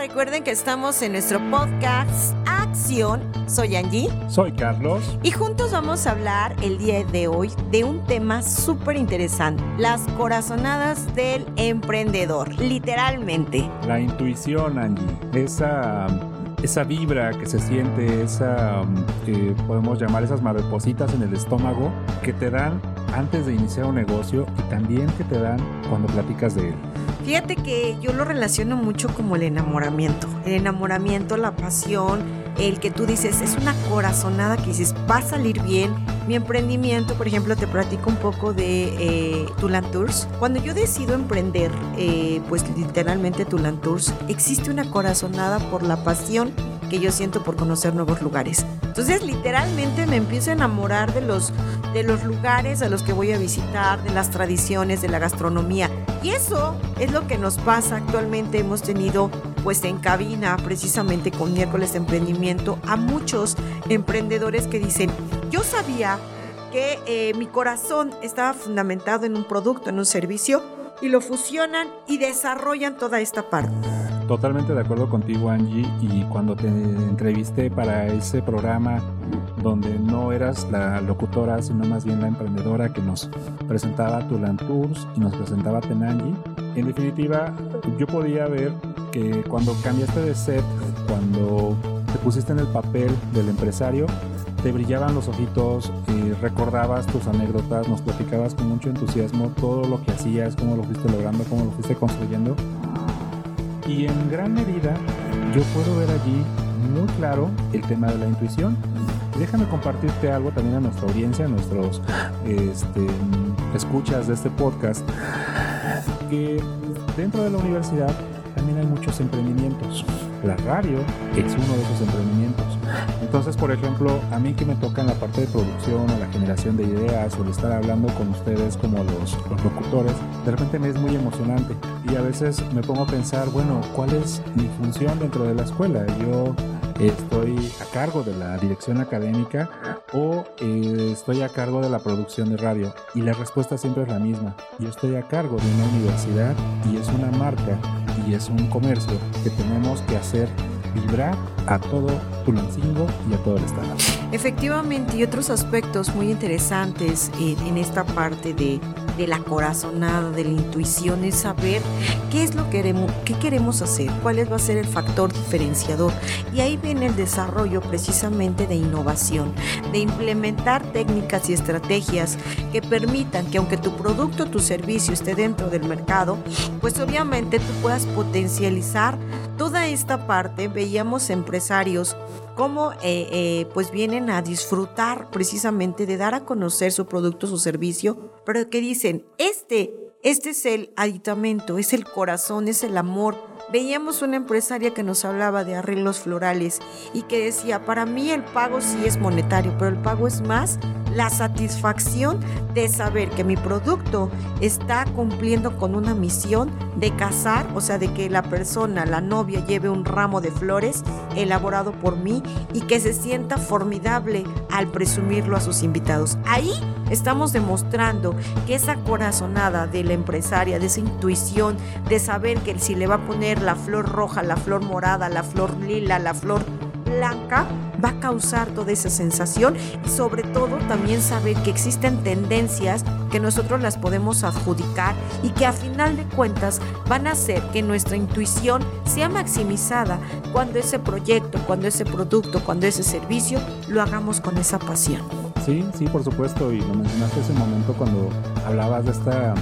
Recuerden que estamos en nuestro podcast Acción. Soy Angie. Soy Carlos. Y juntos vamos a hablar el día de hoy de un tema súper interesante, las corazonadas del emprendedor, literalmente. La intuición, Angie, esa esa vibra que se siente, esa que podemos llamar esas maripositas en el estómago que te dan antes de iniciar un negocio y también que te dan cuando platicas de él. Fíjate que yo lo relaciono mucho como el enamoramiento. El enamoramiento, la pasión, el que tú dices, es una corazonada que dices, va a salir bien. Mi emprendimiento, por ejemplo, te platico un poco de eh, Tours. Cuando yo decido emprender, eh, pues literalmente Tulan Tours, existe una corazonada por la pasión que yo siento por conocer nuevos lugares. Entonces, literalmente me empiezo a enamorar de los, de los lugares a los que voy a visitar, de las tradiciones, de la gastronomía. Y eso es lo que nos pasa actualmente. Hemos tenido pues en cabina precisamente con miércoles de emprendimiento a muchos emprendedores que dicen, yo sabía que eh, mi corazón estaba fundamentado en un producto, en un servicio, y lo fusionan y desarrollan toda esta parte. Totalmente de acuerdo contigo, Angie. Y cuando te entrevisté para ese programa donde no eras la locutora, sino más bien la emprendedora que nos presentaba Tulan Tours y nos presentaba Tenangi, en definitiva, yo podía ver que cuando cambiaste de set, cuando te pusiste en el papel del empresario, te brillaban los ojitos, y recordabas tus anécdotas, nos platicabas con mucho entusiasmo todo lo que hacías, cómo lo fuiste logrando, cómo lo fuiste construyendo. Y en gran medida yo puedo ver allí muy claro el tema de la intuición. Déjame compartirte algo también a nuestra audiencia, a nuestros este, escuchas de este podcast, que dentro de la universidad también hay muchos emprendimientos. La radio es uno de esos emprendimientos. Entonces, por ejemplo, a mí que me toca en la parte de producción o la generación de ideas o el estar hablando con ustedes como los, los locutores, de repente me es muy emocionante y a veces me pongo a pensar, bueno, ¿cuál es mi función dentro de la escuela? Yo estoy a cargo de la dirección académica o eh, estoy a cargo de la producción de radio? Y la respuesta siempre es la misma. Yo estoy a cargo de una universidad y es una marca y es un comercio que tenemos que hacer vibrar a todo Tulancingo y a todo el estado. Efectivamente, y otros aspectos muy interesantes en, en esta parte de, de, la corazonada, de la intuición, es saber qué es lo que queremos, qué queremos hacer, cuál va a ser el factor diferenciador. Y ahí viene el desarrollo precisamente de innovación, de implementar técnicas y estrategias que permitan que aunque tu producto, tu servicio esté dentro del mercado, pues obviamente tú puedas potencializar toda esta parte. Veíamos empresarios cómo eh, eh, pues vienen a disfrutar precisamente de dar a conocer su producto, su servicio, pero que dicen, este, este es el aditamento, es el corazón, es el amor. Veíamos una empresaria que nos hablaba de arreglos florales y que decía, para mí el pago sí es monetario, pero el pago es más la satisfacción de saber que mi producto está cumpliendo con una misión de casar, o sea, de que la persona, la novia, lleve un ramo de flores elaborado por mí y que se sienta formidable al presumirlo a sus invitados. Ahí estamos demostrando que esa corazonada de la empresaria, de esa intuición, de saber que si le va a poner la flor roja, la flor morada, la flor lila, la flor blanca, va a causar toda esa sensación y sobre todo también saber que existen tendencias que nosotros las podemos adjudicar y que a final de cuentas van a hacer que nuestra intuición sea maximizada cuando ese proyecto, cuando ese producto, cuando ese servicio lo hagamos con esa pasión. Sí, sí, por supuesto, y lo mencionaste ese momento cuando hablabas de esta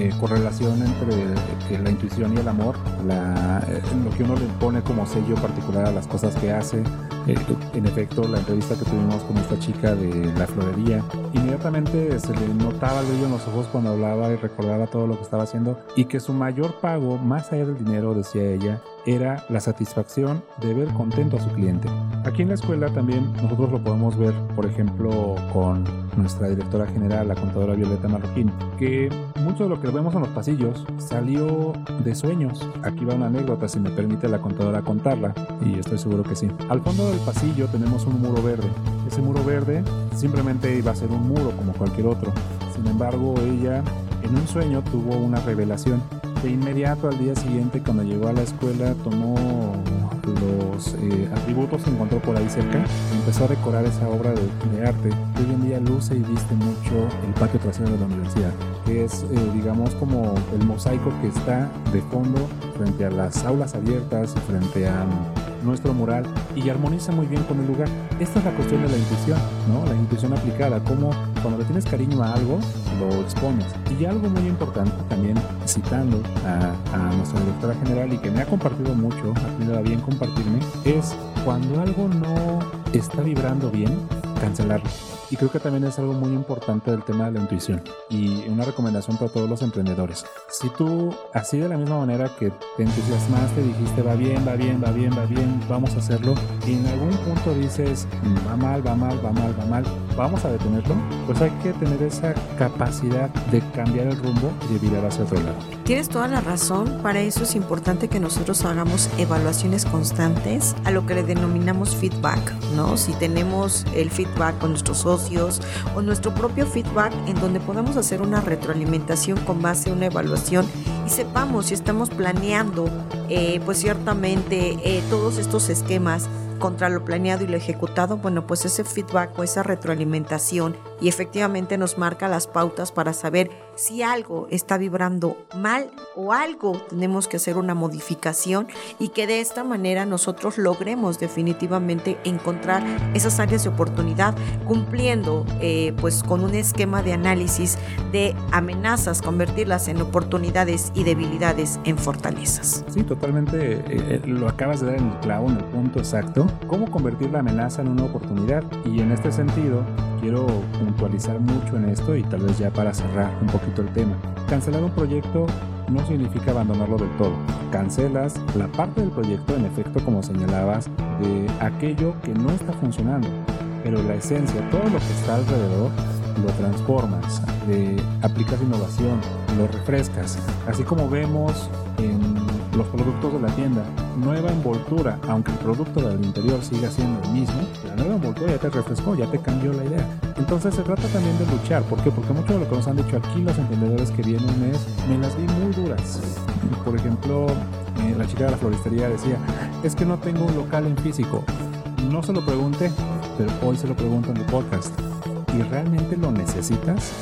eh, correlación entre eh, la intuición y el amor, la, eh, lo que uno le pone como sello particular a las cosas que hace. en efecto, la entrevista que tuvimos con esta chica de la florería, inmediatamente se le notaba el en los ojos cuando hablaba y recordaba todo lo que estaba haciendo y que su mayor pago, más allá del dinero, decía ella, era la satisfacción de ver contento a su cliente. Aquí en la escuela también nosotros lo podemos ver, por ejemplo, con nuestra directora general, la contadora Violeta Marroquín, que mucho de lo que vemos en los pasillos salió de sueños. Aquí va una anécdota, si me permite la contadora contarla, y estoy seguro que sí. Al fondo del pasillo tenemos un muro verde. Ese muro verde simplemente iba a ser un muro como cualquier otro. Sin embargo, ella en un sueño tuvo una revelación. De inmediato al día siguiente, cuando llegó a la escuela, tomó los eh, atributos que encontró por ahí cerca empezó a decorar esa obra de, arte. Que hoy en día luce y viste mucho el patio trasero de la universidad, que es, eh, digamos, como el mosaico que está de fondo frente a las aulas abiertas y frente a nuestro mural y armoniza muy bien con el lugar. Esta es la cuestión de la intuición, ¿no? La intuición aplicada, como cuando le tienes cariño a algo, lo expones. Y algo muy importante también, citando a, a nuestra directora general y que me ha compartido mucho, ha tenido bien compartirme, es cuando algo no está vibrando bien, cancelarlo. Y creo que también es algo muy importante del tema de la intuición y una recomendación para todos los emprendedores. Si tú, así de la misma manera que te entusiasmaste, dijiste va bien, va bien, va bien, va bien, vamos a hacerlo, y en algún punto dices va mal, va mal, va mal, va mal, vamos a detenerlo, pues hay que tener esa capacidad de cambiar el rumbo y de virar hacia otro lado. Tienes toda la razón, para eso es importante que nosotros hagamos evaluaciones constantes a lo que le denominamos feedback, ¿no? Si tenemos el feedback con nuestros socios, o nuestro propio feedback en donde podamos hacer una retroalimentación con base a una evaluación sepamos si estamos planeando eh, pues ciertamente eh, todos estos esquemas contra lo planeado y lo ejecutado, bueno, pues ese feedback o esa retroalimentación y efectivamente nos marca las pautas para saber si algo está vibrando mal o algo tenemos que hacer una modificación y que de esta manera nosotros logremos definitivamente encontrar esas áreas de oportunidad cumpliendo eh, pues con un esquema de análisis de amenazas, convertirlas en oportunidades y debilidades en fortalezas. Sí, totalmente eh, eh, lo acabas de dar en el clavo, en el punto exacto. ¿Cómo convertir la amenaza en una oportunidad? Y en este sentido, quiero puntualizar mucho en esto y tal vez ya para cerrar un poquito el tema. Cancelar un proyecto no significa abandonarlo del todo. Cancelas la parte del proyecto, en efecto, como señalabas, de aquello que no está funcionando. Pero la esencia, todo lo que está alrededor, lo transformas, le aplicas innovación, lo refrescas. Así como vemos en los productos de la tienda, nueva envoltura, aunque el producto del interior siga siendo el mismo, la nueva envoltura ya te refrescó, ya te cambió la idea. Entonces se trata también de luchar, ¿por qué? Porque mucho de lo que nos han dicho aquí los emprendedores que vienen es, me las vi muy duras. Por ejemplo, eh, la chica de la floristería decía, es que no tengo un local en físico. No se lo pregunté, pero hoy se lo pregunto en el podcast. ¿Y realmente lo necesitas?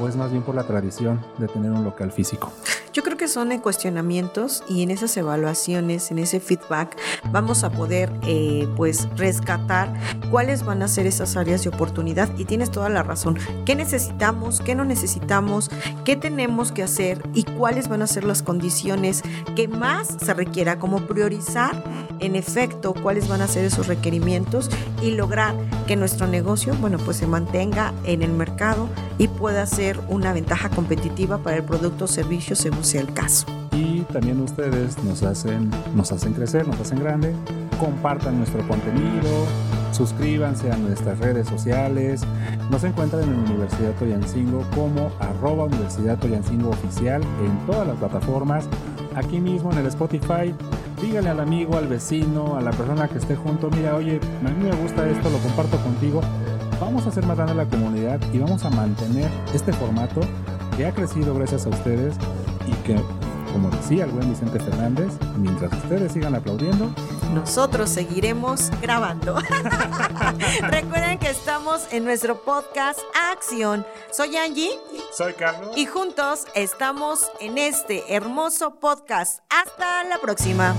¿O es más bien por la tradición de tener un local físico? Yo creo que son en cuestionamientos y en esas evaluaciones, en ese feedback, vamos a poder eh, pues rescatar cuáles van a ser esas áreas de oportunidad y tienes toda la razón. ¿Qué necesitamos? ¿Qué no necesitamos? ¿Qué tenemos que hacer? ¿Y cuáles van a ser las condiciones que más se requiera? Como priorizar en efecto cuáles van a ser esos requerimientos y lograr que nuestro negocio, bueno, pues se mantenga en el mercado y pueda ser una ventaja competitiva para el producto o servicio según sea el caso. Y también ustedes nos hacen, nos hacen crecer, nos hacen grande. Compartan nuestro contenido, suscríbanse a nuestras redes sociales. Nos encuentran en Universidad Toyancingo como arroba Universidad Toyancingo oficial en todas las plataformas. Aquí mismo en el Spotify, dígale al amigo, al vecino, a la persona que esté junto, mira, oye, a mí me gusta esto, lo comparto contigo. Vamos a hacer más grande la comunidad y vamos a mantener este formato que ha crecido gracias a ustedes y que, como decía el buen Vicente Fernández, mientras ustedes sigan aplaudiendo, nosotros seguiremos grabando. Recuerden que estamos en nuestro podcast Acción. Soy Angie. Soy Carlos. Y juntos estamos en este hermoso podcast. Hasta la próxima.